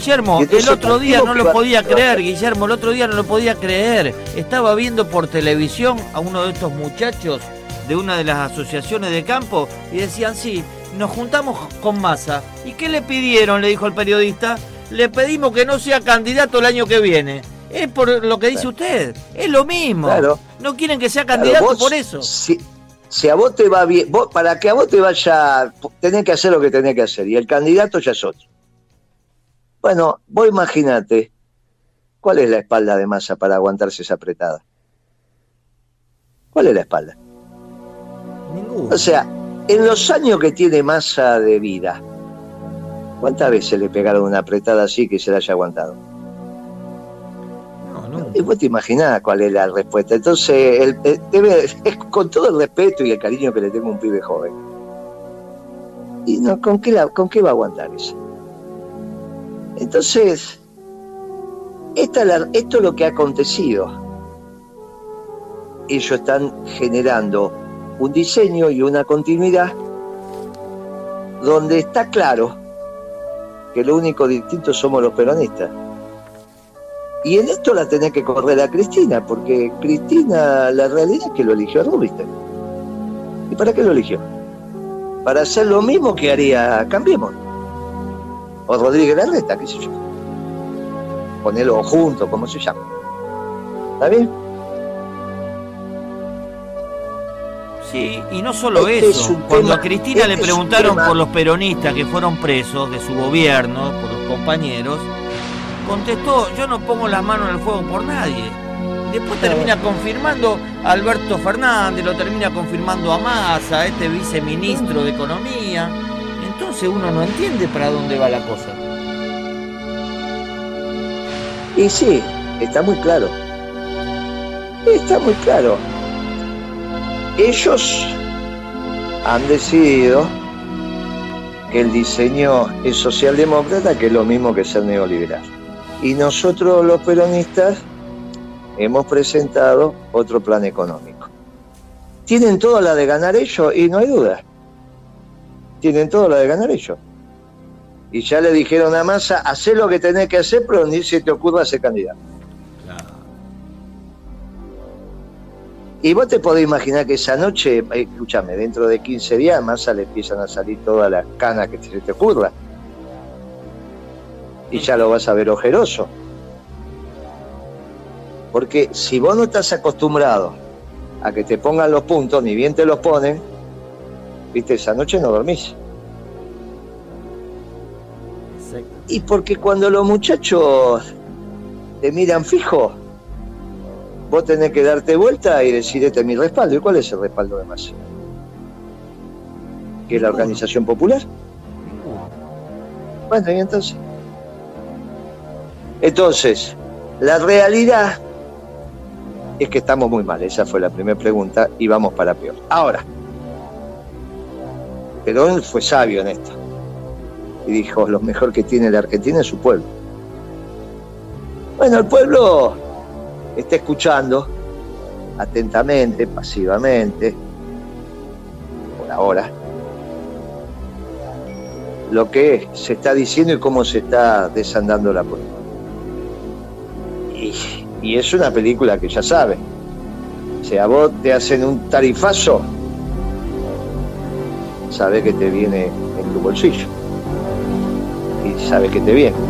Guillermo, el otro día no lo podía creer, Guillermo, el otro día no lo podía creer. Estaba viendo por televisión a uno de estos muchachos de una de las asociaciones de campo y decían, sí, nos juntamos con Massa. ¿Y qué le pidieron? Le dijo el periodista. Le pedimos que no sea candidato el año que viene. Es por lo que dice usted. Es lo mismo. No quieren que sea candidato por eso. Si, a vos te va bien, para que a vos te vaya, tenés que hacer lo que tenés que hacer. Y el candidato ya es otro. Bueno, vos imaginate, ¿cuál es la espalda de masa para aguantarse esa apretada? ¿Cuál es la espalda? Ninguna. O sea, en los años que tiene masa de vida, ¿cuántas veces le pegaron una apretada así que se la haya aguantado? No, no. Y vos te imaginás cuál es la respuesta. Entonces, el, debe, con todo el respeto y el cariño que le tengo a un pibe joven. ¿Y no, ¿con, qué con qué va a aguantar eso? Entonces, esto es lo que ha acontecido. Ellos están generando un diseño y una continuidad donde está claro que lo único distinto somos los peronistas. Y en esto la tenés que correr a Cristina, porque Cristina, la realidad es que lo eligió a Rubinstein. ¿Y para qué lo eligió? Para hacer lo mismo que haría Cambiemos o Rodríguez Larreta, qué sé yo. Ponelo junto, como se llama. ¿Está bien? Sí, y no solo este eso. Cuando a Cristina le este preguntaron por los peronistas que fueron presos de su gobierno, por los compañeros, contestó, yo no pongo las manos en el fuego por nadie. Después termina confirmando a Alberto Fernández, lo termina confirmando a Massa, este viceministro de Economía entonces uno no entiende para dónde va la cosa. Y sí, está muy claro. Está muy claro. Ellos han decidido que el diseño es socialdemócrata, que es lo mismo que ser neoliberal. Y nosotros los peronistas hemos presentado otro plan económico. Tienen toda la de ganar ellos y no hay duda tienen todo la de ganar ellos. Y ya le dijeron a Massa, haz lo que tenés que hacer, pero ni se te ocurra ser candidato. Y vos te podés imaginar que esa noche, eh, escúchame, dentro de 15 días a Massa le empiezan a salir todas las canas que se te ocurra. Y ya lo vas a ver ojeroso. Porque si vos no estás acostumbrado a que te pongan los puntos, ni bien te los ponen, Viste, esa noche no dormís. Y porque cuando los muchachos te miran fijo, vos tenés que darte vuelta y decir, este es mi respaldo. ¿Y cuál es el respaldo de más? ¿Que es la organización popular? Bueno, y entonces. Entonces, la realidad es que estamos muy mal. Esa fue la primera pregunta y vamos para peor. Ahora, él fue sabio en esto. Y dijo, lo mejor que tiene la Argentina es su pueblo. Bueno, el pueblo está escuchando atentamente, pasivamente, por ahora, lo que se está diciendo y cómo se está desandando la política. Y, y es una película que ya sabe. O sea, vos te hacen un tarifazo sabe que te viene en tu bolsillo y sabe que te viene.